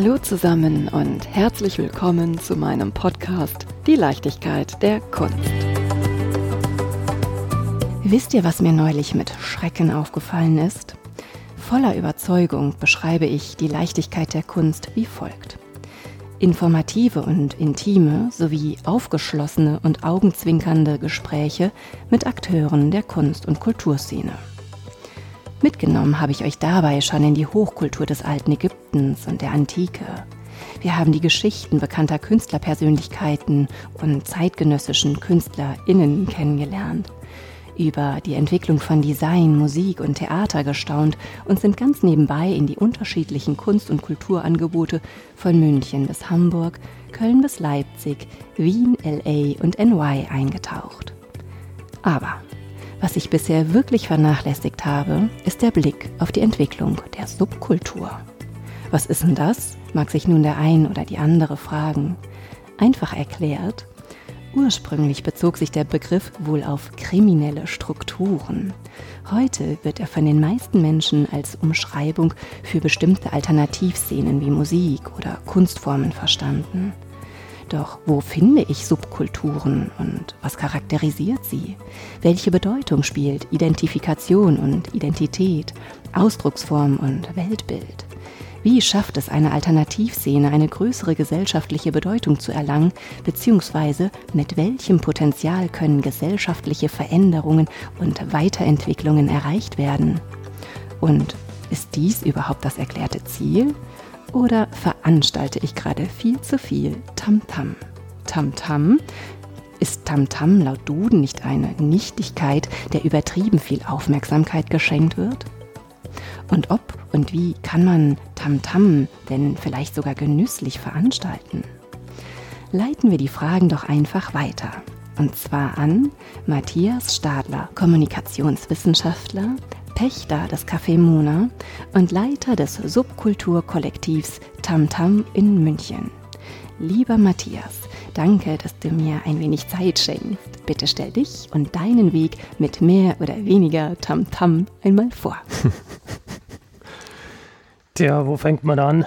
Hallo zusammen und herzlich willkommen zu meinem Podcast Die Leichtigkeit der Kunst. Wisst ihr, was mir neulich mit Schrecken aufgefallen ist? Voller Überzeugung beschreibe ich die Leichtigkeit der Kunst wie folgt. Informative und intime sowie aufgeschlossene und augenzwinkernde Gespräche mit Akteuren der Kunst- und Kulturszene. Mitgenommen habe ich euch dabei schon in die Hochkultur des alten Ägyptens und der Antike. Wir haben die Geschichten bekannter Künstlerpersönlichkeiten und zeitgenössischen KünstlerInnen kennengelernt, über die Entwicklung von Design, Musik und Theater gestaunt und sind ganz nebenbei in die unterschiedlichen Kunst- und Kulturangebote von München bis Hamburg, Köln bis Leipzig, Wien, LA und NY eingetaucht. Aber was ich bisher wirklich vernachlässigt habe, ist der Blick auf die Entwicklung der Subkultur. Was ist denn das? mag sich nun der ein oder die andere fragen. Einfach erklärt, ursprünglich bezog sich der Begriff wohl auf kriminelle Strukturen. Heute wird er von den meisten Menschen als Umschreibung für bestimmte Alternativszenen wie Musik oder Kunstformen verstanden. Doch wo finde ich Subkulturen und was charakterisiert sie? Welche Bedeutung spielt Identifikation und Identität, Ausdrucksform und Weltbild? Wie schafft es eine Alternativszene, eine größere gesellschaftliche Bedeutung zu erlangen, beziehungsweise mit welchem Potenzial können gesellschaftliche Veränderungen und Weiterentwicklungen erreicht werden? Und ist dies überhaupt das erklärte Ziel? Oder veranstalte ich gerade viel zu viel Tamtam? Tamtam? Ist Tamtam laut Duden nicht eine Nichtigkeit, der übertrieben viel Aufmerksamkeit geschenkt wird? Und ob und wie kann man Tamtam denn vielleicht sogar genüsslich veranstalten? Leiten wir die Fragen doch einfach weiter. Und zwar an Matthias Stadler, Kommunikationswissenschaftler, Pächter des Café Mona und Leiter des Subkulturkollektivs Tamtam in München. Lieber Matthias, danke, dass du mir ein wenig Zeit schenkst. Bitte stell dich und deinen Weg mit mehr oder weniger Tamtam einmal vor. Tja, wo fängt man an?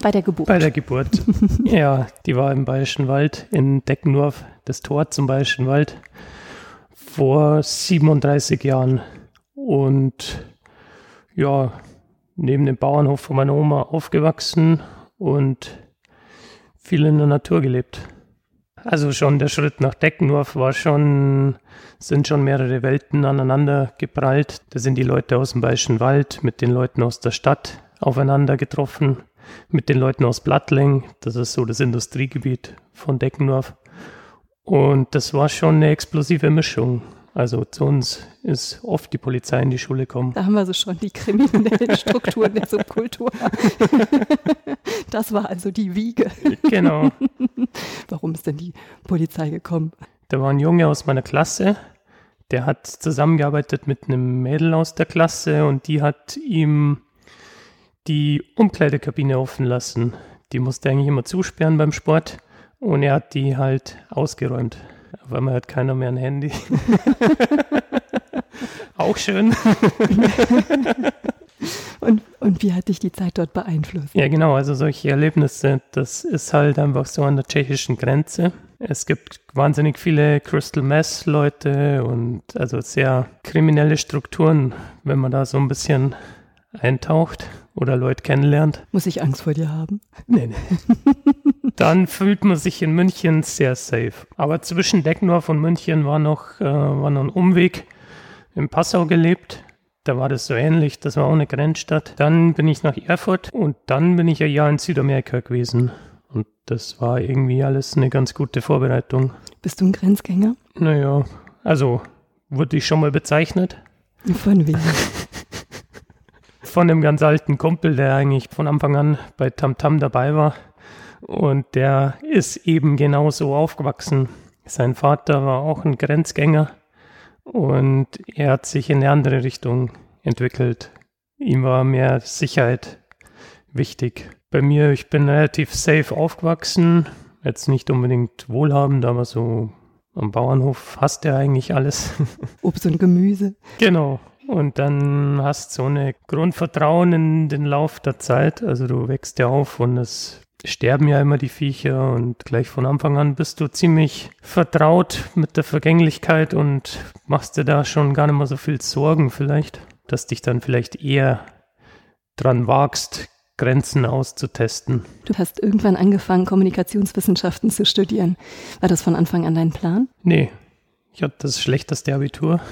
Bei der Geburt. Bei der Geburt. ja, die war im Bayerischen Wald, in Deckendorf, das Tor zum Bayerischen Wald, vor 37 Jahren. Und ja, neben dem Bauernhof von meiner Oma aufgewachsen und viel in der Natur gelebt. Also schon der Schritt nach Deckendorf war schon, sind schon mehrere Welten aneinander geprallt. Da sind die Leute aus dem Bayerischen Wald mit den Leuten aus der Stadt aufeinander getroffen, mit den Leuten aus Blattling. Das ist so das Industriegebiet von Deckendorf. Und das war schon eine explosive Mischung. Also zu uns ist oft die Polizei in die Schule gekommen. Da haben wir so schon die kriminellen Strukturen der Subkultur. Das war also die Wiege. Genau. Warum ist denn die Polizei gekommen? Da war ein Junge aus meiner Klasse, der hat zusammengearbeitet mit einem Mädel aus der Klasse und die hat ihm die Umkleidekabine offen lassen. Die musste eigentlich immer zusperren beim Sport und er hat die halt ausgeräumt. Auf einmal hat keiner mehr ein Handy. Auch schön. und, und wie hat dich die Zeit dort beeinflusst? Ja, genau. Also solche Erlebnisse, das ist halt einfach so an der tschechischen Grenze. Es gibt wahnsinnig viele Crystal Mess Leute und also sehr kriminelle Strukturen, wenn man da so ein bisschen eintaucht oder Leute kennenlernt. Muss ich Angst vor dir haben? Nee, nee. Dann fühlt man sich in München sehr safe. Aber zwischen Deckendorf und München war noch, äh, war noch ein Umweg. In Passau gelebt. Da war das so ähnlich. Das war auch eine Grenzstadt. Dann bin ich nach Erfurt und dann bin ich ein Jahr in Südamerika gewesen. Und das war irgendwie alles eine ganz gute Vorbereitung. Bist du ein Grenzgänger? Naja, also wurde ich schon mal bezeichnet. Von wem? Von einem ganz alten Kumpel, der eigentlich von Anfang an bei Tamtam -Tam dabei war. Und der ist eben genauso aufgewachsen. Sein Vater war auch ein Grenzgänger und er hat sich in eine andere Richtung entwickelt. Ihm war mehr Sicherheit wichtig. Bei mir, ich bin relativ safe aufgewachsen, jetzt nicht unbedingt wohlhabend, aber so am Bauernhof hast du eigentlich alles. Obst und Gemüse. Genau. Und dann hast du so eine Grundvertrauen in den Lauf der Zeit. Also du wächst ja auf und es sterben ja immer die Viecher und gleich von Anfang an bist du ziemlich vertraut mit der Vergänglichkeit und machst dir da schon gar nicht mehr so viel Sorgen vielleicht, dass dich dann vielleicht eher dran wagst, Grenzen auszutesten. Du hast irgendwann angefangen, Kommunikationswissenschaften zu studieren. War das von Anfang an dein Plan? Nee, ich hatte das schlechteste Abitur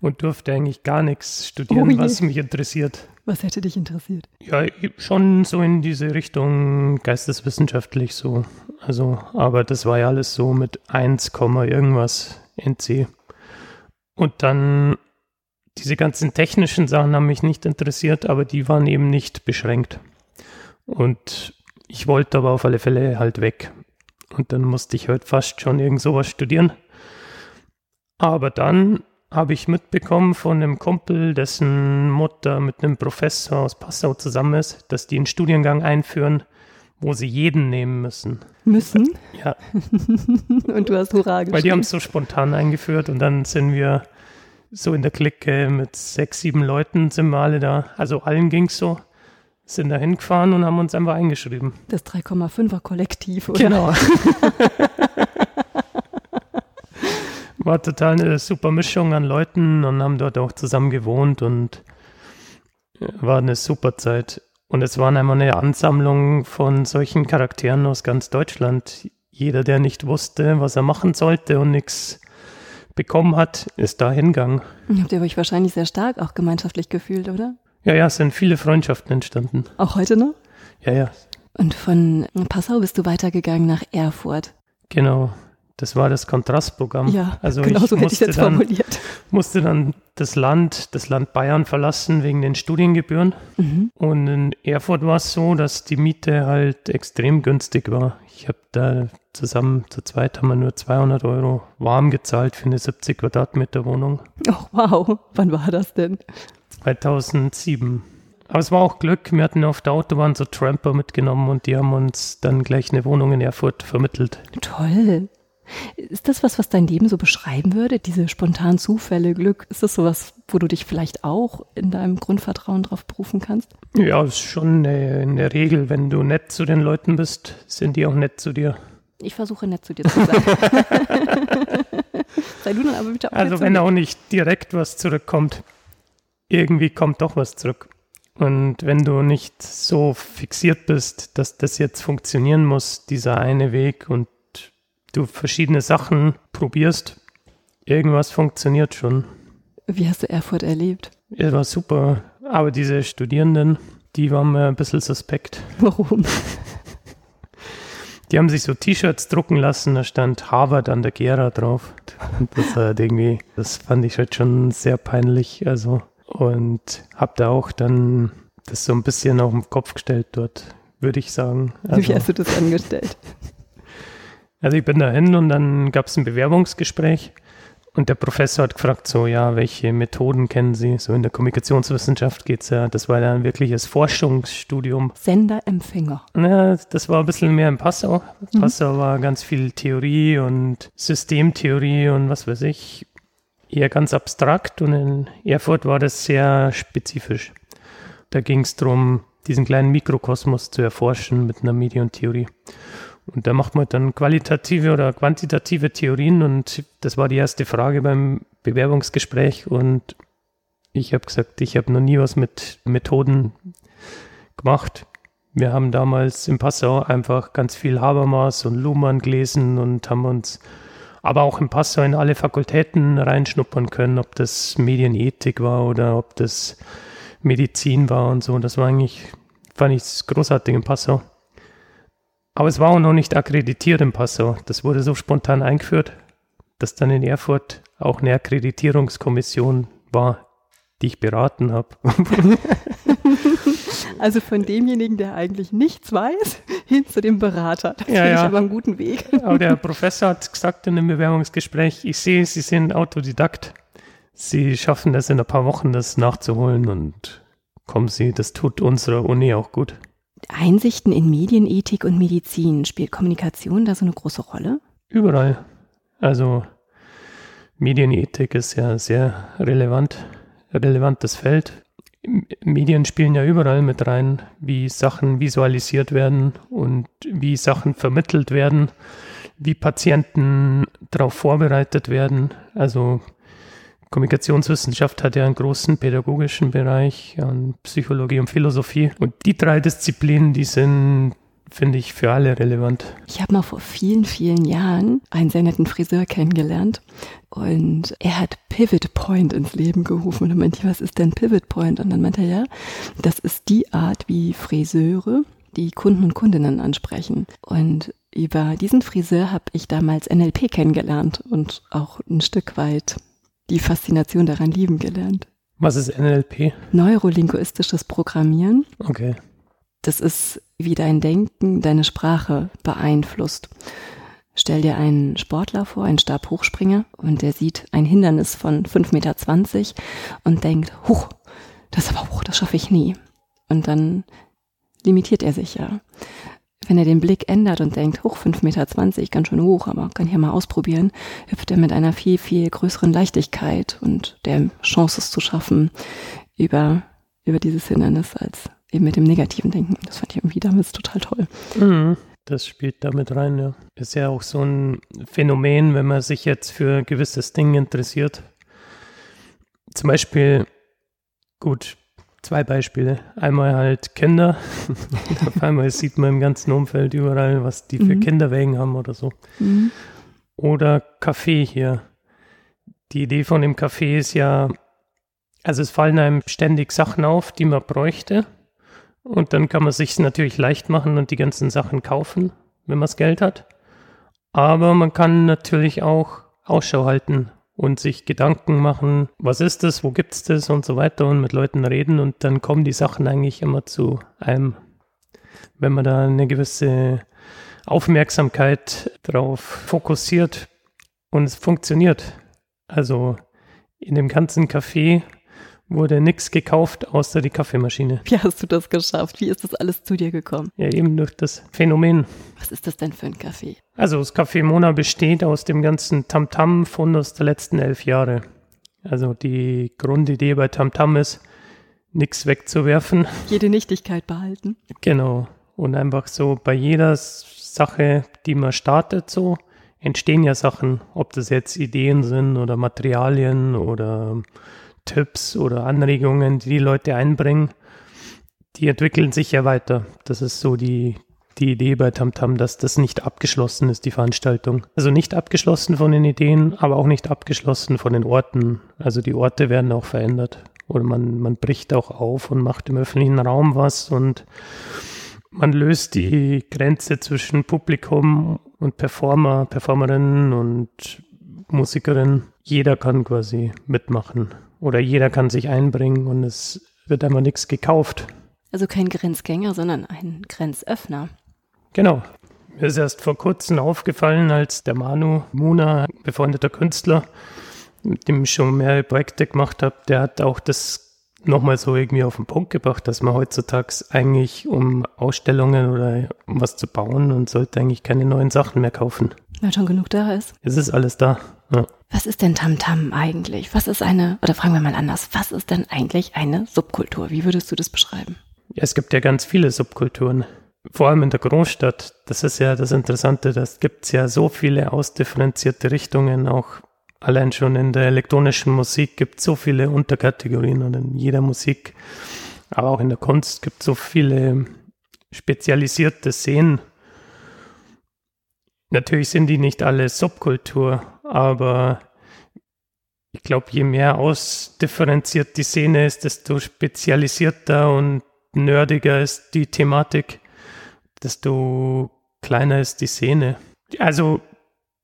und durfte eigentlich gar nichts studieren, oh was mich interessiert. Was hätte dich interessiert? Ja, schon so in diese Richtung geisteswissenschaftlich so. Also, aber das war ja alles so mit 1, irgendwas NC. Und dann diese ganzen technischen Sachen haben mich nicht interessiert, aber die waren eben nicht beschränkt. Und ich wollte aber auf alle Fälle halt weg. Und dann musste ich halt fast schon irgend sowas studieren. Aber dann habe ich mitbekommen von einem Kumpel, dessen Mutter mit einem Professor aus Passau zusammen ist, dass die einen Studiengang einführen, wo sie jeden nehmen müssen. Müssen? Ja. und du hast Hurra geschrieben. Weil die haben es so spontan eingeführt und dann sind wir so in der Clique mit sechs, sieben Leuten sind wir alle da. Also allen ging es so. Sind da hingefahren und haben uns einfach eingeschrieben. Das 3,5er Kollektiv, oder? Genau. war total eine super Mischung an Leuten und haben dort auch zusammen gewohnt und war eine super Zeit. Und es war einmal eine Ansammlung von solchen Charakteren aus ganz Deutschland. Jeder, der nicht wusste, was er machen sollte und nichts bekommen hat, ist da hingegangen. Habt ihr euch wahrscheinlich sehr stark auch gemeinschaftlich gefühlt, oder? Ja, ja, es sind viele Freundschaften entstanden. Auch heute noch? Ja, ja. Und von Passau bist du weitergegangen nach Erfurt. Genau. Das war das Kontrastprogramm. Ja, also genau so hätte ich jetzt dann, formuliert. Musste dann das Land, das Land Bayern verlassen wegen den Studiengebühren. Mhm. Und in Erfurt war es so, dass die Miete halt extrem günstig war. Ich habe da zusammen zu zweit haben wir nur 200 Euro warm gezahlt für eine 70 Quadratmeter Wohnung. Oh wow, wann war das denn? 2007. Aber es war auch Glück, wir hatten auf der Autobahn so Tramper mitgenommen und die haben uns dann gleich eine Wohnung in Erfurt vermittelt. Toll. Ist das was, was dein Leben so beschreiben würde? Diese spontanen Zufälle, Glück? Ist das sowas, wo du dich vielleicht auch in deinem Grundvertrauen drauf berufen kannst? Ja, ist schon in der Regel, wenn du nett zu den Leuten bist, sind die auch nett zu dir. Ich versuche nett zu dir zu sein. Sei du dann aber bitte auch Also wenn auch nicht direkt was zurückkommt, irgendwie kommt doch was zurück. Und wenn du nicht so fixiert bist, dass das jetzt funktionieren muss, dieser eine Weg und du verschiedene Sachen probierst, irgendwas funktioniert schon. Wie hast du Erfurt erlebt? Es war super, aber diese Studierenden, die waren mir ein bisschen suspekt. Warum? Die haben sich so T-Shirts drucken lassen, da stand Harvard an der Gera drauf. Das halt irgendwie, das fand ich halt schon sehr peinlich. Also, und hab da auch dann das so ein bisschen auf den Kopf gestellt dort, würde ich sagen. Also, Wie hast du das angestellt? Also ich bin da hin und dann gab es ein Bewerbungsgespräch und der Professor hat gefragt, so ja, welche Methoden kennen Sie? So in der Kommunikationswissenschaft geht es ja, das war ja ein wirkliches Forschungsstudium. Sender, Empfänger. Ja, das war ein bisschen mehr in Passau. Mhm. Passau war ganz viel Theorie und Systemtheorie und was weiß ich, eher ganz abstrakt und in Erfurt war das sehr spezifisch. Da ging es darum, diesen kleinen Mikrokosmos zu erforschen mit einer Medientheorie. Und da macht man dann qualitative oder quantitative Theorien und das war die erste Frage beim Bewerbungsgespräch und ich habe gesagt, ich habe noch nie was mit Methoden gemacht. Wir haben damals in Passau einfach ganz viel Habermas und Luhmann gelesen und haben uns aber auch in Passau in alle Fakultäten reinschnuppern können, ob das Medienethik war oder ob das Medizin war und so. Das war eigentlich, fand ich großartig in Passau. Aber es war auch noch nicht akkreditiert im Passau. Das wurde so spontan eingeführt, dass dann in Erfurt auch eine Akkreditierungskommission war, die ich beraten habe. Also von demjenigen, der eigentlich nichts weiß, hin zu dem Berater. Das ja, finde ja. ich aber einen guten Weg. Aber der Professor hat gesagt in einem Bewerbungsgespräch, ich sehe, Sie sind Autodidakt. Sie schaffen es in ein paar Wochen, das nachzuholen und kommen Sie, das tut unserer Uni auch gut. Einsichten in Medienethik und Medizin, spielt Kommunikation da so eine große Rolle? Überall. Also Medienethik ist ja sehr relevant. relevantes Feld. Medien spielen ja überall mit rein, wie Sachen visualisiert werden und wie Sachen vermittelt werden, wie Patienten darauf vorbereitet werden. Also Kommunikationswissenschaft hat ja einen großen pädagogischen Bereich an Psychologie und Philosophie. Und die drei Disziplinen, die sind finde ich für alle relevant. Ich habe mal vor vielen, vielen Jahren einen sehr netten Friseur kennengelernt und er hat Pivot Point ins Leben gerufen. Und dann meinte ich, was ist denn Pivot Point? Und dann meinte er, ja, das ist die Art, wie Friseure die Kunden und Kundinnen ansprechen. Und über diesen Friseur habe ich damals NLP kennengelernt und auch ein Stück weit die Faszination daran lieben gelernt. Was ist NLP? Neurolinguistisches Programmieren. Okay. Das ist, wie dein Denken deine Sprache beeinflusst. Stell dir einen Sportler vor, einen Stabhochspringer, und der sieht ein Hindernis von 5,20 Meter und denkt, huch, das ist aber hoch, das schaffe ich nie. Und dann limitiert er sich ja. Wenn er den Blick ändert und denkt, hoch 5,20 Meter, ganz schön hoch, aber kann ja mal ausprobieren, hüpft er mit einer viel, viel größeren Leichtigkeit und der Chance es zu schaffen über, über dieses Hindernis als eben mit dem negativen Denken. Das fand ich irgendwie damals total toll. Mhm. Das spielt damit rein, ja. Ist ja auch so ein Phänomen, wenn man sich jetzt für ein gewisses Ding interessiert. Zum Beispiel, gut, zwei Beispiele. Einmal halt Kinder. Auf einmal sieht man im ganzen Umfeld überall, was die für mhm. Kinderwägen haben oder so. Mhm. Oder Kaffee hier. Die Idee von dem Kaffee ist ja, also es fallen einem ständig Sachen auf, die man bräuchte. Und dann kann man sich natürlich leicht machen und die ganzen Sachen kaufen, wenn man das Geld hat. Aber man kann natürlich auch Ausschau halten und sich Gedanken machen, was ist das, wo gibt es das und so weiter und mit Leuten reden und dann kommen die Sachen eigentlich immer zu einem, wenn man da eine gewisse Aufmerksamkeit drauf fokussiert und es funktioniert. Also in dem ganzen Café wurde nichts gekauft außer die Kaffeemaschine. Wie hast du das geschafft? Wie ist das alles zu dir gekommen? Ja, eben durch das Phänomen. Was ist das denn für ein Kaffee? Also das Café Mona besteht aus dem ganzen Tamtam-Fundus der letzten elf Jahre. Also die Grundidee bei Tamtam ist, nichts wegzuwerfen. Jede Nichtigkeit behalten. Genau. Und einfach so bei jeder Sache, die man startet, so entstehen ja Sachen, ob das jetzt Ideen sind oder Materialien oder Tipps oder Anregungen, die die Leute einbringen, die entwickeln sich ja weiter. Das ist so die, die Idee bei Tamtam, dass das nicht abgeschlossen ist, die Veranstaltung. Also nicht abgeschlossen von den Ideen, aber auch nicht abgeschlossen von den Orten. Also die Orte werden auch verändert. Oder man, man bricht auch auf und macht im öffentlichen Raum was und man löst die Grenze zwischen Publikum und Performer, Performerinnen und Musikerinnen. Jeder kann quasi mitmachen oder jeder kann sich einbringen und es wird einmal nichts gekauft. Also kein Grenzgänger, sondern ein Grenzöffner. Genau. Mir ist erst vor kurzem aufgefallen, als der Manu Muna, befreundeter Künstler, mit dem ich schon mehrere Projekte gemacht habe, der hat auch das nochmal so irgendwie auf den Punkt gebracht, dass man heutzutage eigentlich, um Ausstellungen oder um was zu bauen, und sollte eigentlich keine neuen Sachen mehr kaufen. Weil schon genug da ist. Es ist alles da. Ja. Was ist denn Tamtam -Tam eigentlich? Was ist eine, oder fragen wir mal anders, was ist denn eigentlich eine Subkultur? Wie würdest du das beschreiben? Ja, es gibt ja ganz viele Subkulturen. Vor allem in der Großstadt. Das ist ja das Interessante. Das gibt es ja so viele ausdifferenzierte Richtungen. Auch allein schon in der elektronischen Musik gibt es so viele Unterkategorien und in jeder Musik, aber auch in der Kunst gibt es so viele spezialisierte Szenen. Natürlich sind die nicht alle Subkultur, aber ich glaube, je mehr ausdifferenziert die Szene ist, desto spezialisierter und nerdiger ist die Thematik, desto kleiner ist die Szene. Also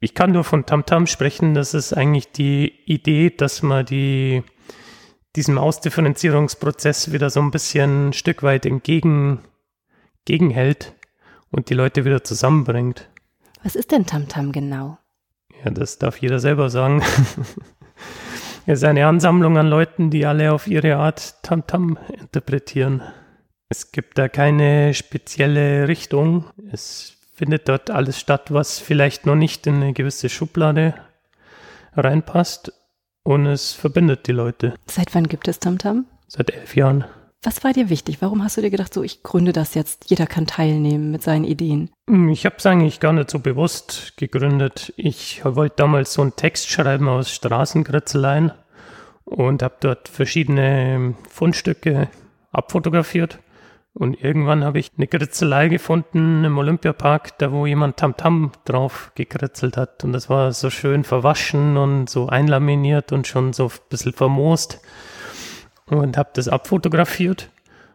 ich kann nur von Tamtam -Tam sprechen, das ist eigentlich die Idee, dass man die, diesem Ausdifferenzierungsprozess wieder so ein bisschen ein Stück weit entgegen, und die Leute wieder zusammenbringt. Was ist denn Tamtam -Tam genau? Ja, das darf jeder selber sagen. es ist eine Ansammlung an Leuten, die alle auf ihre Art Tamtam -Tam interpretieren. Es gibt da keine spezielle Richtung. Es findet dort alles statt, was vielleicht noch nicht in eine gewisse Schublade reinpasst. und es verbindet die Leute. Seit wann gibt es Tamtam? Seit elf Jahren. Was war dir wichtig? Warum hast du dir gedacht, so ich gründe das jetzt, jeder kann teilnehmen mit seinen Ideen? Hm, ich habe es eigentlich gar nicht so bewusst gegründet. Ich wollte damals so einen Text schreiben aus Straßenkritzeleien und habe dort verschiedene Fundstücke abfotografiert. Und irgendwann habe ich eine Kritzelei gefunden im Olympiapark, da wo jemand Tamtam -Tam drauf gekritzelt hat. Und das war so schön verwaschen und so einlaminiert und schon so ein bisschen vermoost und habe das abfotografiert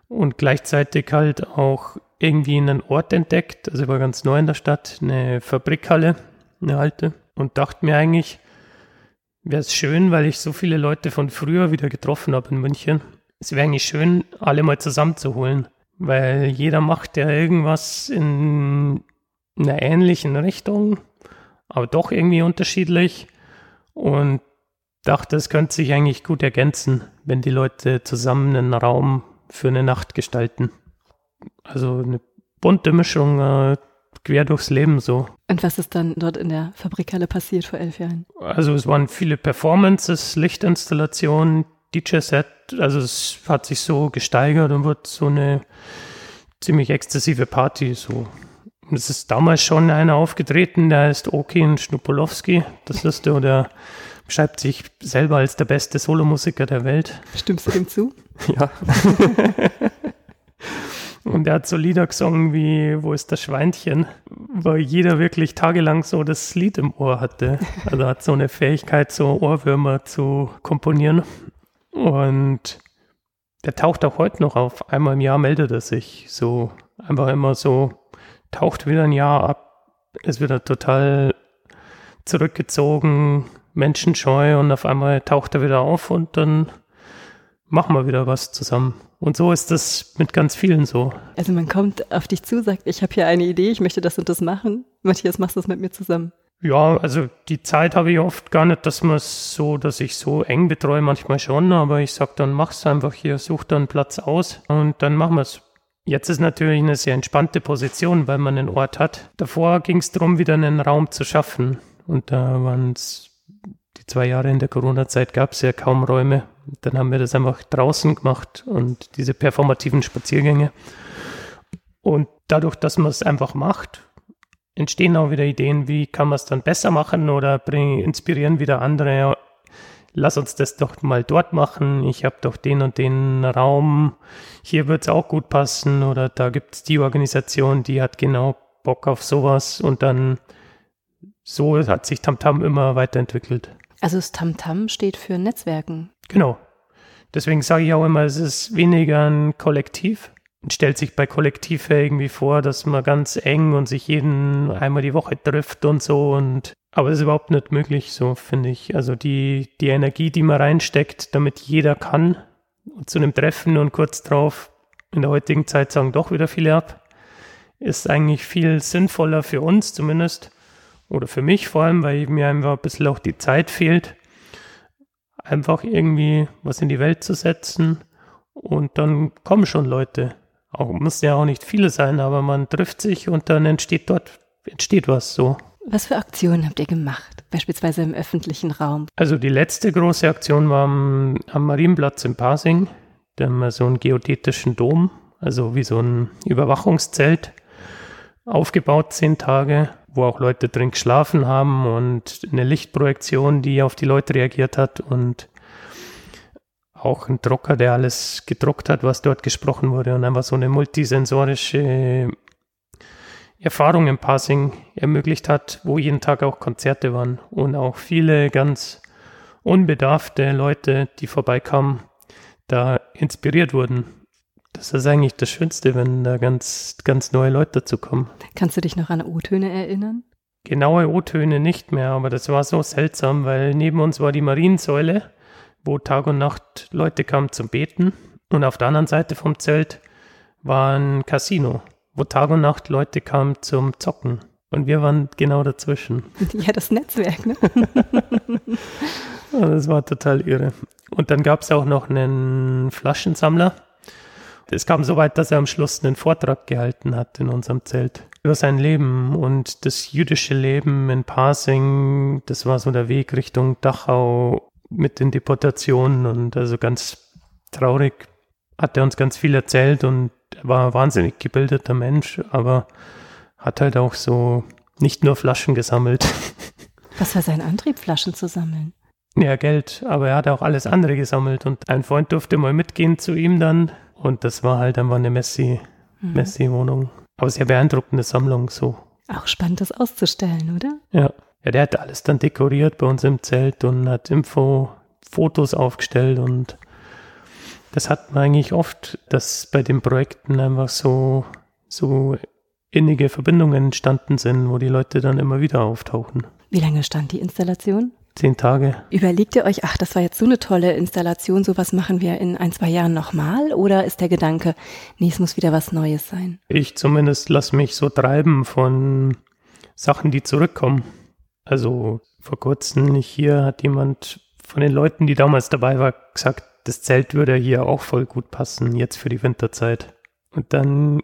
und gleichzeitig halt auch irgendwie einen Ort entdeckt. Also ich war ganz neu in der Stadt, eine Fabrikhalle, eine alte und dachte mir eigentlich, wäre es schön, weil ich so viele Leute von früher wieder getroffen habe in München. Es wäre eigentlich schön, alle mal zusammenzuholen, weil jeder macht ja irgendwas in einer ähnlichen Richtung, aber doch irgendwie unterschiedlich. Und dachte, es könnte sich eigentlich gut ergänzen, wenn die Leute zusammen einen Raum für eine Nacht gestalten. Also eine bunte Mischung äh, quer durchs Leben so. Und was ist dann dort in der Fabrikhalle passiert vor elf Jahren? Also es waren viele Performances, Lichtinstallationen, DJ-Set. Also es hat sich so gesteigert und wird so eine ziemlich exzessive Party so. es ist damals schon einer aufgetreten, der heißt Okin Schnupolowski. Das ist der, der beschreibt sich selber als der beste Solomusiker der Welt. Stimmst du dem zu? Ja. Und er hat so Lieder gesungen wie Wo ist das Schweinchen? Weil jeder wirklich tagelang so das Lied im Ohr hatte. Also hat so eine Fähigkeit, so Ohrwürmer zu komponieren. Und der taucht auch heute noch auf. Einmal im Jahr meldet er sich. So einfach immer so, taucht wieder ein Jahr ab, ist wieder total zurückgezogen, menschenscheu und auf einmal taucht er wieder auf und dann machen wir wieder was zusammen. Und so ist das mit ganz vielen so. Also man kommt auf dich zu, sagt, ich habe hier eine Idee, ich möchte das und das machen. Matthias, machst du das mit mir zusammen? Ja, also die Zeit habe ich oft gar nicht, dass man es so, dass ich so eng betreue, manchmal schon, aber ich sage dann, mach's einfach hier, such dann Platz aus und dann machen wir es. Jetzt ist natürlich eine sehr entspannte Position, weil man einen Ort hat. Davor ging es darum, wieder einen Raum zu schaffen. Und da waren es zwei Jahre in der Corona-Zeit gab es ja kaum Räume. Dann haben wir das einfach draußen gemacht und diese performativen Spaziergänge. Und dadurch, dass man es einfach macht, entstehen auch wieder Ideen, wie kann man es dann besser machen oder bringen, inspirieren wieder andere. Lass uns das doch mal dort machen. Ich habe doch den und den Raum. Hier wird es auch gut passen. Oder da gibt es die Organisation, die hat genau Bock auf sowas. Und dann so hat sich Tamtam immer weiterentwickelt. Also das Tamtam steht für Netzwerken. Genau. Deswegen sage ich auch immer, es ist weniger ein Kollektiv. Man stellt sich bei Kollektiv irgendwie vor, dass man ganz eng und sich jeden einmal die Woche trifft und so und aber das ist überhaupt nicht möglich, so finde ich. Also die, die Energie, die man reinsteckt, damit jeder kann, zu einem Treffen und kurz drauf in der heutigen Zeit sagen doch wieder viele ab, ist eigentlich viel sinnvoller für uns zumindest, oder für mich vor allem, weil mir einfach ein bisschen auch die Zeit fehlt, einfach irgendwie was in die Welt zu setzen und dann kommen schon Leute. Auch müssen ja auch nicht viele sein, aber man trifft sich und dann entsteht dort entsteht was so. Was für Aktionen habt ihr gemacht, beispielsweise im öffentlichen Raum? Also die letzte große Aktion war am, am Marienplatz in Pasing. Da haben wir so einen geodätischen Dom, also wie so ein Überwachungszelt aufgebaut, zehn Tage wo auch Leute drin geschlafen haben und eine Lichtprojektion, die auf die Leute reagiert hat und auch ein Drucker, der alles gedruckt hat, was dort gesprochen wurde und einfach so eine multisensorische Erfahrung im Passing ermöglicht hat, wo jeden Tag auch Konzerte waren und auch viele ganz unbedarfte Leute, die vorbeikamen, da inspiriert wurden das ist eigentlich das Schönste, wenn da ganz, ganz neue Leute dazu kommen. Kannst du dich noch an O-Töne erinnern? Genaue O-Töne nicht mehr, aber das war so seltsam, weil neben uns war die Mariensäule, wo Tag und Nacht Leute kamen zum Beten. Und auf der anderen Seite vom Zelt war ein Casino, wo Tag und Nacht Leute kamen zum Zocken. Und wir waren genau dazwischen. Ja, das Netzwerk, ne? das war total irre. Und dann gab es auch noch einen Flaschensammler, es kam so weit, dass er am Schluss einen Vortrag gehalten hat in unserem Zelt über sein Leben und das jüdische Leben in Pasing. Das war so der Weg Richtung Dachau. mit den Deportationen und also ganz traurig hat er uns ganz viel erzählt und er war ein wahnsinnig gebildeter Mensch, aber hat halt auch so nicht nur Flaschen gesammelt. Was war sein Antrieb, Flaschen zu sammeln? Ja, Geld, aber er hat auch alles andere gesammelt und ein Freund durfte mal mitgehen zu ihm dann und das war halt einfach eine Messi, mhm. Messi-Wohnung. Aber sehr beeindruckende Sammlung so. Auch spannend, das auszustellen, oder? Ja. Ja, der hat alles dann dekoriert bei uns im Zelt und hat Info, Fotos aufgestellt und das hat man eigentlich oft, dass bei den Projekten einfach so, so innige Verbindungen entstanden sind, wo die Leute dann immer wieder auftauchen. Wie lange stand die Installation? Zehn Tage. Überlegt ihr euch, ach, das war jetzt so eine tolle Installation, sowas machen wir in ein, zwei Jahren nochmal? Oder ist der Gedanke, nee, es muss wieder was Neues sein? Ich zumindest lasse mich so treiben von Sachen, die zurückkommen. Also vor kurzem hier hat jemand von den Leuten, die damals dabei war, gesagt, das Zelt würde hier auch voll gut passen, jetzt für die Winterzeit. Und dann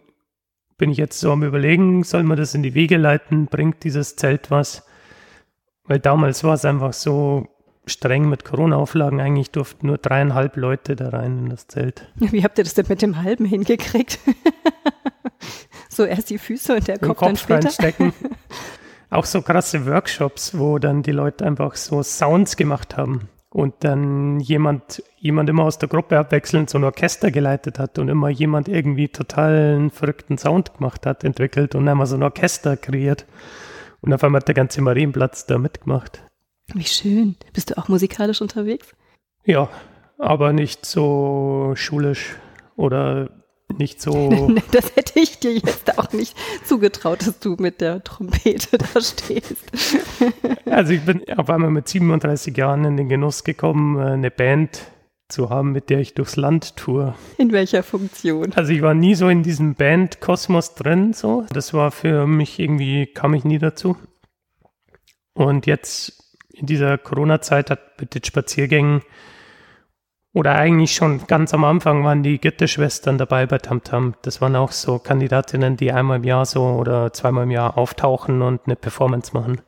bin ich jetzt so am Überlegen, soll man das in die Wege leiten? Bringt dieses Zelt was? Weil damals war es einfach so streng mit Corona-Auflagen. Eigentlich durften nur dreieinhalb Leute da rein in das Zelt. Wie habt ihr das denn mit dem halben hingekriegt? so erst die Füße und der Kopf, Kopf dann später? reinstecken. Auch so krasse Workshops, wo dann die Leute einfach so Sounds gemacht haben und dann jemand, jemand immer aus der Gruppe abwechselnd so ein Orchester geleitet hat und immer jemand irgendwie total einen verrückten Sound gemacht hat, entwickelt und einmal so ein Orchester kreiert. Und auf einmal hat der ganze Marienplatz da mitgemacht. Wie schön. Bist du auch musikalisch unterwegs? Ja, aber nicht so schulisch oder nicht so. Das hätte ich dir jetzt auch nicht zugetraut, dass du mit der Trompete da stehst. Also ich bin auf einmal mit 37 Jahren in den Genuss gekommen, äh, eine Band zu haben, mit der ich durchs Land tour. In welcher Funktion? Also ich war nie so in diesem Band-Kosmos drin, so. Das war für mich irgendwie, kam ich nie dazu. Und jetzt in dieser Corona-Zeit hat mit den Spaziergängen oder eigentlich schon ganz am Anfang waren die Gitterschwestern dabei bei Tamtam. Das waren auch so Kandidatinnen, die einmal im Jahr so oder zweimal im Jahr auftauchen und eine Performance machen.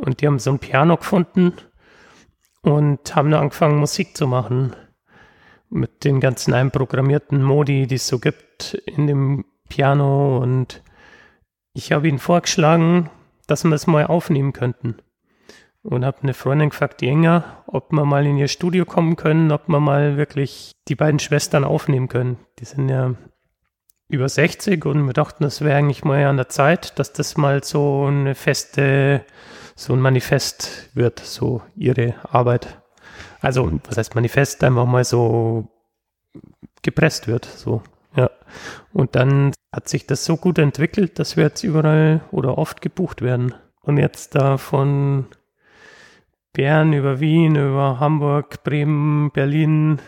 Und die haben so ein Piano gefunden und haben dann angefangen, Musik zu machen. Mit den ganzen einprogrammierten Modi, die es so gibt in dem Piano. Und ich habe ihnen vorgeschlagen, dass wir es mal aufnehmen könnten und habe eine Freundin gefragt, die Inga, ob wir mal in ihr Studio kommen können, ob wir mal wirklich die beiden Schwestern aufnehmen können. Die sind ja über 60 und wir dachten, das wäre eigentlich mal an der Zeit, dass das mal so eine feste, so ein Manifest wird, so ihre Arbeit. Also, was heißt Manifest? Einfach mal so gepresst wird, so, ja. Und dann hat sich das so gut entwickelt, dass wir jetzt überall oder oft gebucht werden. Und jetzt da von Bern, über Wien, über Hamburg, Bremen, Berlin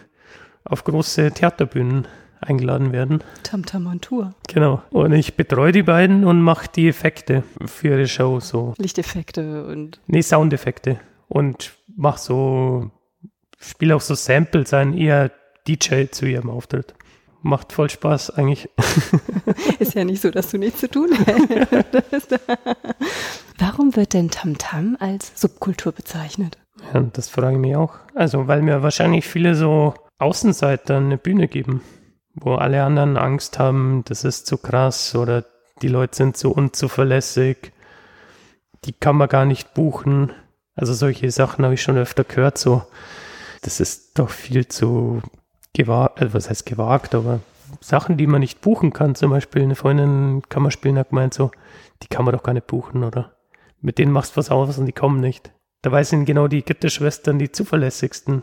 auf große Theaterbühnen eingeladen werden. Tamtam on Tour. Genau. Und ich betreue die beiden und mache die Effekte für ihre Show so. Lichteffekte und. Nee, Soundeffekte. Und mache so, spiele auch so Samples ein, eher DJ zu ihrem Auftritt. Macht voll Spaß eigentlich. Ist ja nicht so, dass du nichts zu tun hättest. Warum wird denn Tamtam als Subkultur bezeichnet? Ja, das frage ich mich auch. Also, weil mir wahrscheinlich viele so Außenseiter eine Bühne geben, wo alle anderen Angst haben, das ist zu krass oder die Leute sind so unzuverlässig, die kann man gar nicht buchen. Also solche Sachen habe ich schon öfter gehört, so, das ist doch viel zu gewagt, also was heißt gewagt, aber Sachen, die man nicht buchen kann, zum Beispiel eine Freundin Kammerspielen hat gemeint so, die kann man doch gar nicht buchen, oder? mit denen machst du was aus und die kommen nicht. Dabei sind genau die Gitterschwestern die zuverlässigsten.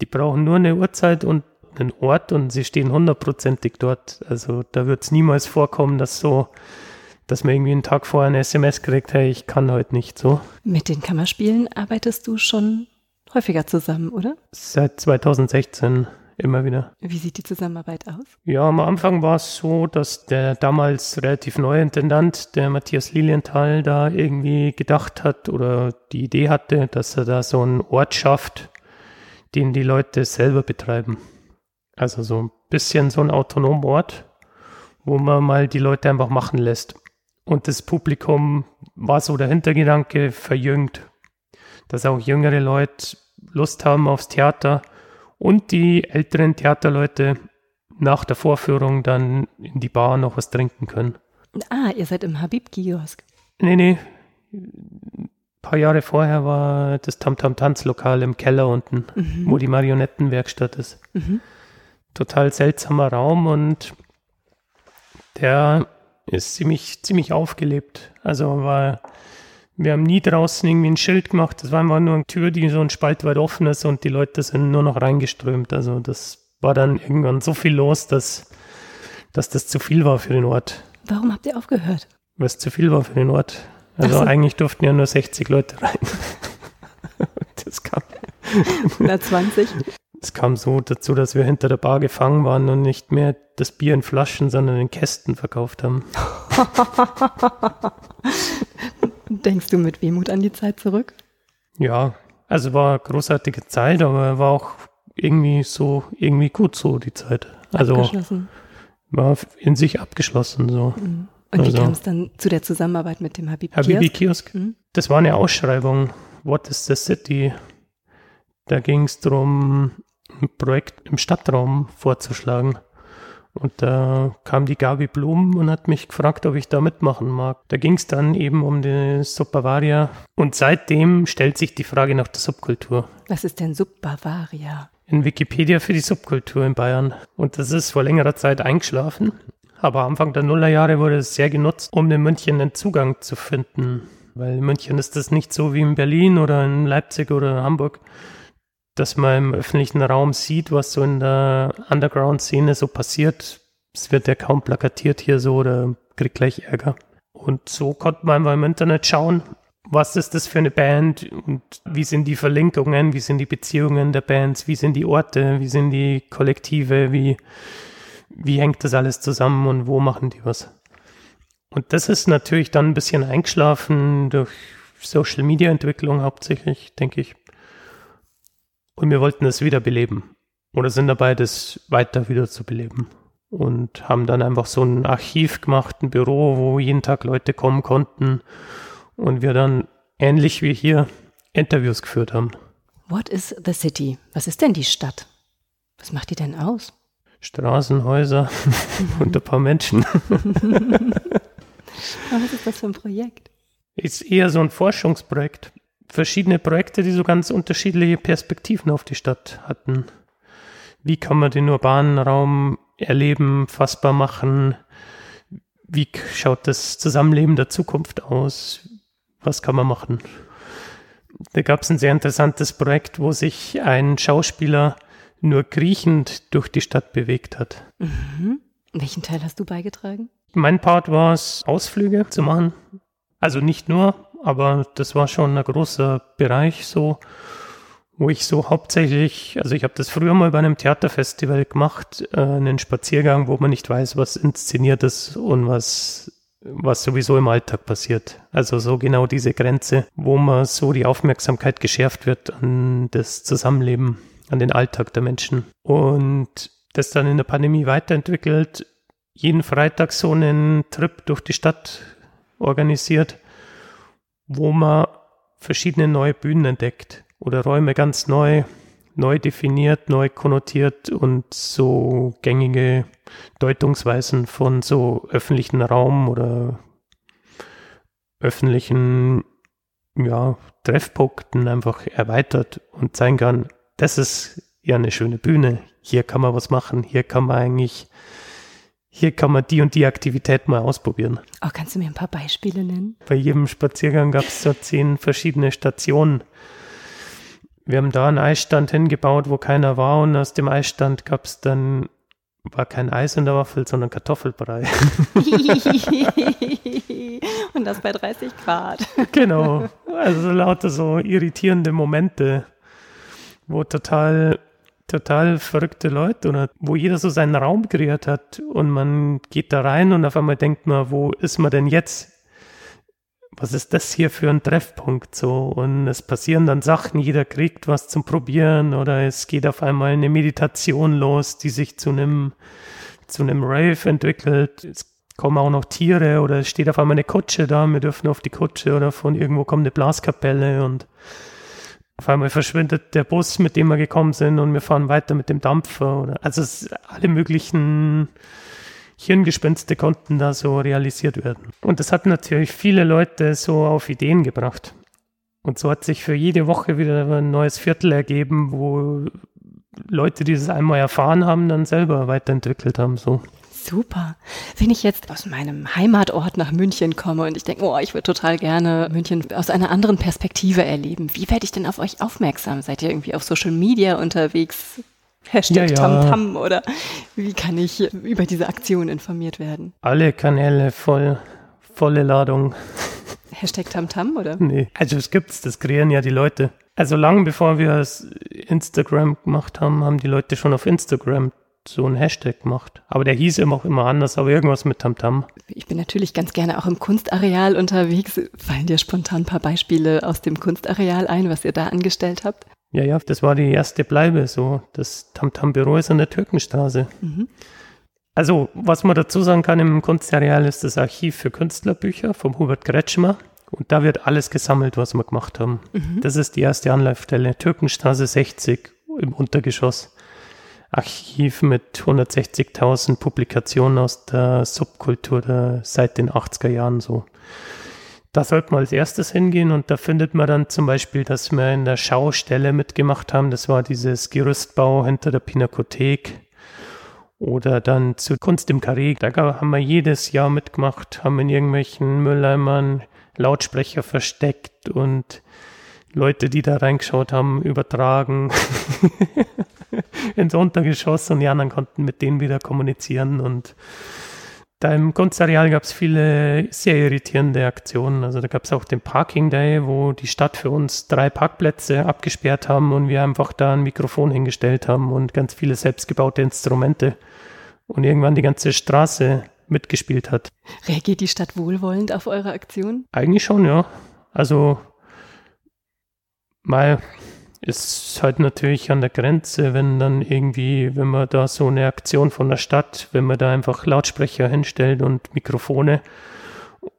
Die brauchen nur eine Uhrzeit und einen Ort und sie stehen hundertprozentig dort. Also da wird es niemals vorkommen, dass so, dass man irgendwie einen Tag vorher eine SMS kriegt, hey, ich kann heute nicht so. Mit den Kammerspielen arbeitest du schon häufiger zusammen, oder? Seit 2016 immer wieder. Wie sieht die Zusammenarbeit aus? Ja, am Anfang war es so, dass der damals relativ neue Intendant, der Matthias Lilienthal, da irgendwie gedacht hat oder die Idee hatte, dass er da so einen Ort schafft, den die Leute selber betreiben. Also so ein bisschen so ein autonomer Ort, wo man mal die Leute einfach machen lässt. Und das Publikum war so der Hintergedanke verjüngt, dass auch jüngere Leute Lust haben aufs Theater und die älteren Theaterleute nach der Vorführung dann in die Bar noch was trinken können. Ah, ihr seid im Habib-Kiosk. Nee, nee. Ein paar Jahre vorher war das Tam-Tam-Tanzlokal im Keller unten, mhm. wo die Marionettenwerkstatt ist. Mhm. Total seltsamer Raum und der ist ziemlich, ziemlich aufgelebt. Also war, wir haben nie draußen irgendwie ein Schild gemacht. Das war einfach nur eine Tür, die so ein Spalt weit offen ist und die Leute sind nur noch reingeströmt. Also das war dann irgendwann so viel los, dass, dass das zu viel war für den Ort. Warum habt ihr aufgehört? Weil es zu viel war für den Ort. Also so. eigentlich durften ja nur 60 Leute rein. das kam. 120? Es kam so dazu, dass wir hinter der Bar gefangen waren und nicht mehr das Bier in Flaschen, sondern in Kästen verkauft haben. Denkst du mit Wehmut an die Zeit zurück? Ja, also war eine großartige Zeit, aber war auch irgendwie so, irgendwie gut so die Zeit. Also war in sich abgeschlossen so. Mhm. Und also, wie kam es dann zu der Zusammenarbeit mit dem Habibi Kiosk? Habibi Kiosk. Mhm. Das war eine Ausschreibung. What is the City? Da ging es darum, ein Projekt im Stadtraum vorzuschlagen. Und da kam die Gabi Blum und hat mich gefragt, ob ich da mitmachen mag. Da ging es dann eben um die Subbavaria. Und seitdem stellt sich die Frage nach der Subkultur. Was ist denn Subbavaria? In Wikipedia für die Subkultur in Bayern. Und das ist vor längerer Zeit eingeschlafen. Aber Anfang der Nullerjahre wurde es sehr genutzt, um in München einen Zugang zu finden. Weil in München ist das nicht so wie in Berlin oder in Leipzig oder in Hamburg, dass man im öffentlichen Raum sieht, was so in der Underground-Szene so passiert. Es wird ja kaum plakatiert hier so oder kriegt gleich Ärger. Und so konnte man einfach im Internet schauen, was ist das für eine Band und wie sind die Verlinkungen, wie sind die Beziehungen der Bands, wie sind die Orte, wie sind die Kollektive, wie, wie hängt das alles zusammen und wo machen die was. Und das ist natürlich dann ein bisschen eingeschlafen durch Social Media Entwicklung hauptsächlich, denke ich. Und wir wollten es wiederbeleben. Oder sind dabei, das weiter wieder zu beleben. Und haben dann einfach so ein Archiv gemacht, ein Büro, wo jeden Tag Leute kommen konnten. Und wir dann ähnlich wie hier Interviews geführt haben. What is the city? Was ist denn die Stadt? Was macht die denn aus? Straßen, Häuser und ein paar Menschen. was ist das für ein Projekt? Ist eher so ein Forschungsprojekt verschiedene Projekte, die so ganz unterschiedliche Perspektiven auf die Stadt hatten. Wie kann man den urbanen Raum erleben, fassbar machen? Wie schaut das Zusammenleben der Zukunft aus? Was kann man machen? Da gab es ein sehr interessantes Projekt, wo sich ein Schauspieler nur kriechend durch die Stadt bewegt hat. Mhm. Welchen Teil hast du beigetragen? Mein Part war es, Ausflüge zu machen. Also nicht nur, aber das war schon ein großer Bereich so, wo ich so hauptsächlich, also ich habe das früher mal bei einem Theaterfestival gemacht, äh, einen Spaziergang, wo man nicht weiß, was inszeniert ist und was was sowieso im Alltag passiert. Also so genau diese Grenze, wo man so die Aufmerksamkeit geschärft wird an das Zusammenleben, an den Alltag der Menschen. Und das dann in der Pandemie weiterentwickelt, jeden Freitag so einen Trip durch die Stadt organisiert, wo man verschiedene neue Bühnen entdeckt oder Räume ganz neu, neu definiert, neu konnotiert und so gängige Deutungsweisen von so öffentlichen Raum oder öffentlichen ja, Treffpunkten einfach erweitert und zeigen kann, das ist ja eine schöne Bühne. Hier kann man was machen. Hier kann man eigentlich hier kann man die und die Aktivität mal ausprobieren. Oh, kannst du mir ein paar Beispiele nennen? Bei jedem Spaziergang gab es so zehn verschiedene Stationen. Wir haben da einen Eisstand hingebaut, wo keiner war und aus dem Eisstand gab es dann, war kein Eis in der Waffel, sondern Kartoffelbrei. und das bei 30 Grad. genau, also lauter so irritierende Momente, wo total total verrückte Leute oder wo jeder so seinen Raum kreiert hat und man geht da rein und auf einmal denkt man, wo ist man denn jetzt? Was ist das hier für ein Treffpunkt so? Und es passieren dann Sachen, jeder kriegt was zum Probieren oder es geht auf einmal eine Meditation los, die sich zu einem, zu einem Rave entwickelt. Es kommen auch noch Tiere oder es steht auf einmal eine Kutsche da, wir dürfen auf die Kutsche oder von irgendwo kommt eine Blaskapelle und Auf einmal verschwindet der Bus, mit dem wir gekommen sind und wir fahren weiter mit dem Dampfer. Oder, also es, alle möglichen Hirngespinste konnten da so realisiert werden. Und das hat natürlich viele Leute so auf Ideen gebracht. Und so hat sich für jede Woche wieder ein neues Viertel ergeben, wo Leute, die es einmal erfahren haben, dann selber weiterentwickelt haben. So. Super. Wenn ich jetzt aus meinem Heimatort nach München komme und ich denke, oh, ich würde total gerne München aus einer anderen Perspektive erleben, wie werde ich denn auf euch aufmerksam? Seid ihr irgendwie auf Social Media unterwegs? Hashtag ja, ja. Tamtam oder wie kann ich über diese Aktion informiert werden? Alle Kanäle voll, volle Ladung. Hashtag Tamtam oder? Nee, also es gibt's, das kreieren ja die Leute. Also lang bevor wir Instagram gemacht haben, haben die Leute schon auf Instagram so einen Hashtag gemacht. Aber der hieß immer auch immer anders, aber irgendwas mit Tamtam. Ich bin natürlich ganz gerne auch im Kunstareal unterwegs. Fallen dir spontan ein paar Beispiele aus dem Kunstareal ein, was ihr da angestellt habt? Ja, ja, das war die erste Bleibe. So, das Tamtam-Büro ist an der Türkenstraße. Mhm. Also, was man dazu sagen kann, im Kunstareal ist das Archiv für Künstlerbücher vom Hubert Kretschmer. Und da wird alles gesammelt, was wir gemacht haben. Mhm. Das ist die erste Anlaufstelle. Türkenstraße 60 im Untergeschoss. Archiv mit 160.000 Publikationen aus der Subkultur der, seit den 80er Jahren so. Da sollte man als erstes hingehen und da findet man dann zum Beispiel, dass wir in der Schaustelle mitgemacht haben. Das war dieses Gerüstbau hinter der Pinakothek. Oder dann zu Kunst im Karree. Da haben wir jedes Jahr mitgemacht, haben in irgendwelchen Mülleimern Lautsprecher versteckt und Leute, die da reingeschaut haben, übertragen. ins Untergeschoss und die anderen konnten mit denen wieder kommunizieren. Und da im Kunstareal gab es viele sehr irritierende Aktionen. Also da gab es auch den Parking Day, wo die Stadt für uns drei Parkplätze abgesperrt haben und wir einfach da ein Mikrofon hingestellt haben und ganz viele selbstgebaute Instrumente und irgendwann die ganze Straße mitgespielt hat. Reagiert die Stadt wohlwollend auf eure Aktion? Eigentlich schon, ja. Also mal ist halt natürlich an der Grenze, wenn dann irgendwie, wenn man da so eine Aktion von der Stadt, wenn man da einfach Lautsprecher hinstellt und Mikrofone,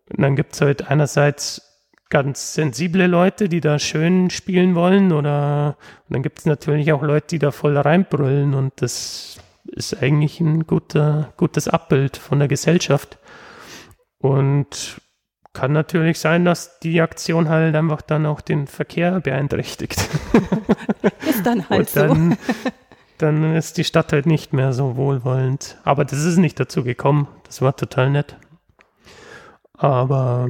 dann gibt es halt einerseits ganz sensible Leute, die da schön spielen wollen, oder und dann gibt es natürlich auch Leute, die da voll reinbrüllen und das ist eigentlich ein guter, gutes Abbild von der Gesellschaft. Und kann natürlich sein, dass die Aktion halt einfach dann auch den Verkehr beeinträchtigt. Ist dann halt dann, so. Dann ist die Stadt halt nicht mehr so wohlwollend. Aber das ist nicht dazu gekommen. Das war total nett. Aber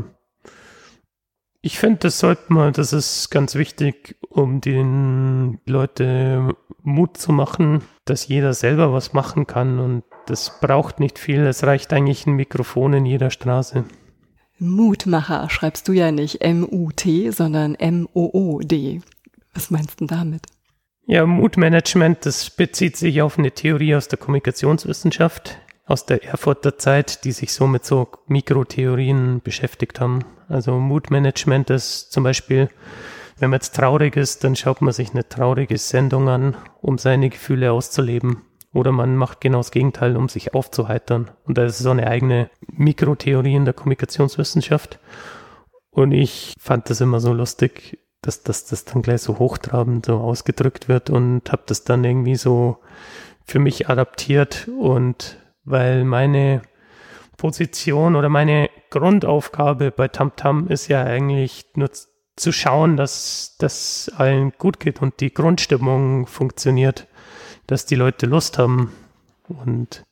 ich finde, das sollte man, das ist ganz wichtig, um den Leuten Mut zu machen, dass jeder selber was machen kann und das braucht nicht viel. Es reicht eigentlich ein Mikrofon in jeder Straße. Mutmacher schreibst du ja nicht M-U-T, sondern M-O-O-D. Was meinst du damit? Ja, Mutmanagement, das bezieht sich auf eine Theorie aus der Kommunikationswissenschaft, aus der Erfurter Zeit, die sich so mit so Mikrotheorien beschäftigt haben. Also Mutmanagement ist zum Beispiel, wenn man jetzt traurig ist, dann schaut man sich eine traurige Sendung an, um seine Gefühle auszuleben. Oder man macht genau das Gegenteil, um sich aufzuheitern. Und das ist so eine eigene Mikrotheorie in der Kommunikationswissenschaft. Und ich fand das immer so lustig, dass, dass das dann gleich so hochtrabend so ausgedrückt wird und habe das dann irgendwie so für mich adaptiert. Und weil meine Position oder meine Grundaufgabe bei TamTam ist ja eigentlich nur zu schauen, dass das allen gut geht und die Grundstimmung funktioniert dass die Leute Lust haben. Und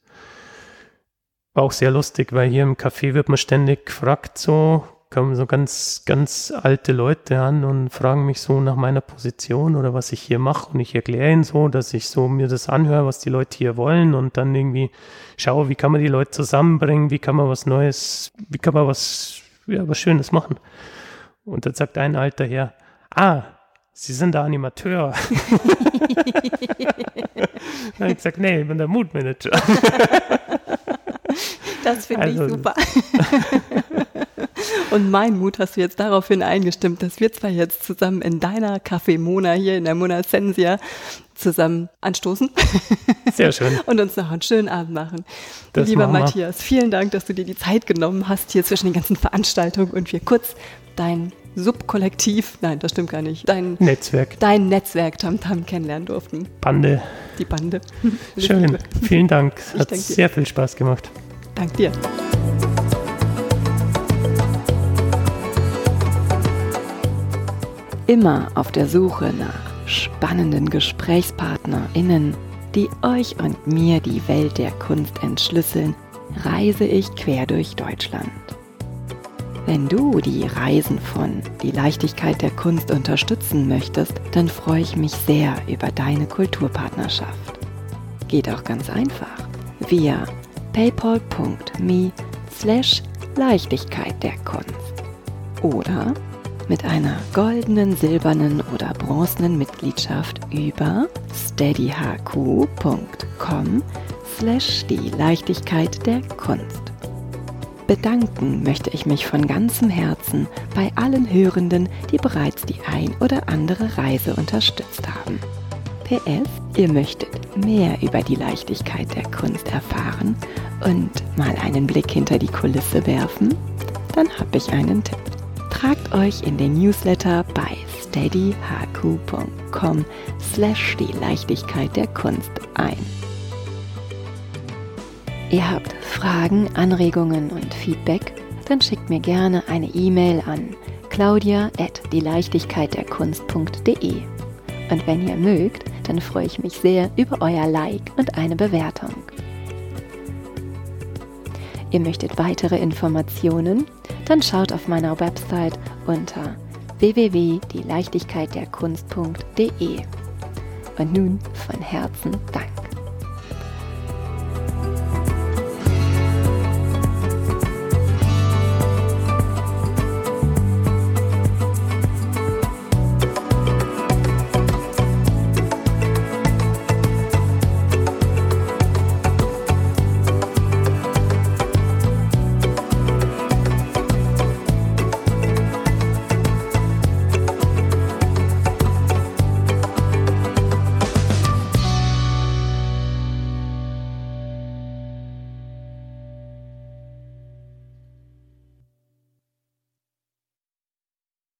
war auch sehr lustig, weil hier im Café wird man ständig gefragt, so kommen so ganz, ganz alte Leute an und fragen mich so nach meiner Position oder was ich hier mache. Und ich erkläre ihnen so, dass ich so mir das anhöre, was die Leute hier wollen und dann irgendwie schaue, wie kann man die Leute zusammenbringen, wie kann man was Neues, wie kann man was, ja, was Schönes machen. Und dann sagt ein alter Herr, ah, Sie sind der Animateur. dann habe ich gesagt, nee, ich bin der Moodmanager. das finde also, ich super. Und mein Mut hast du jetzt daraufhin eingestimmt, dass wir zwar jetzt zusammen in deiner Café Mona hier in der Mona Sensia zusammen anstoßen. Sehr schön. Und uns noch einen schönen Abend machen. Das Lieber Matthias, vielen Dank, dass du dir die Zeit genommen hast hier zwischen den ganzen Veranstaltungen und wir kurz dein Subkollektiv, nein, das stimmt gar nicht, dein Netzwerk. Dein Netzwerk Tamtam kennenlernen durften. Bande. Die Bande. Schön, vielen Dank. Es hat sehr viel Spaß gemacht. Dank dir. Immer auf der Suche nach spannenden GesprächspartnerInnen, die euch und mir die Welt der Kunst entschlüsseln, reise ich quer durch Deutschland. Wenn du die Reisen von Die Leichtigkeit der Kunst unterstützen möchtest, dann freue ich mich sehr über deine Kulturpartnerschaft. Geht auch ganz einfach via paypal.me slash Leichtigkeit der Kunst oder mit einer goldenen, silbernen oder bronzenen Mitgliedschaft über steadyhq.com slash die Leichtigkeit der Kunst. Bedanken möchte ich mich von ganzem Herzen bei allen Hörenden, die bereits die ein oder andere Reise unterstützt haben. PS, ihr möchtet mehr über die Leichtigkeit der Kunst erfahren und mal einen Blick hinter die Kulisse werfen? Dann habe ich einen Tipp. Tragt euch in den Newsletter bei steadyhq.com slash die Leichtigkeit der Kunst ein. Ihr habt Fragen, Anregungen und Feedback? Dann schickt mir gerne eine E-Mail an claudia at dieleichtigkeitderkunst.de. Und wenn ihr mögt, dann freue ich mich sehr über euer Like und eine Bewertung. Ihr möchtet weitere Informationen? Dann schaut auf meiner Website unter www.dieleichtigkeitderkunst.de. Und nun von Herzen Dank.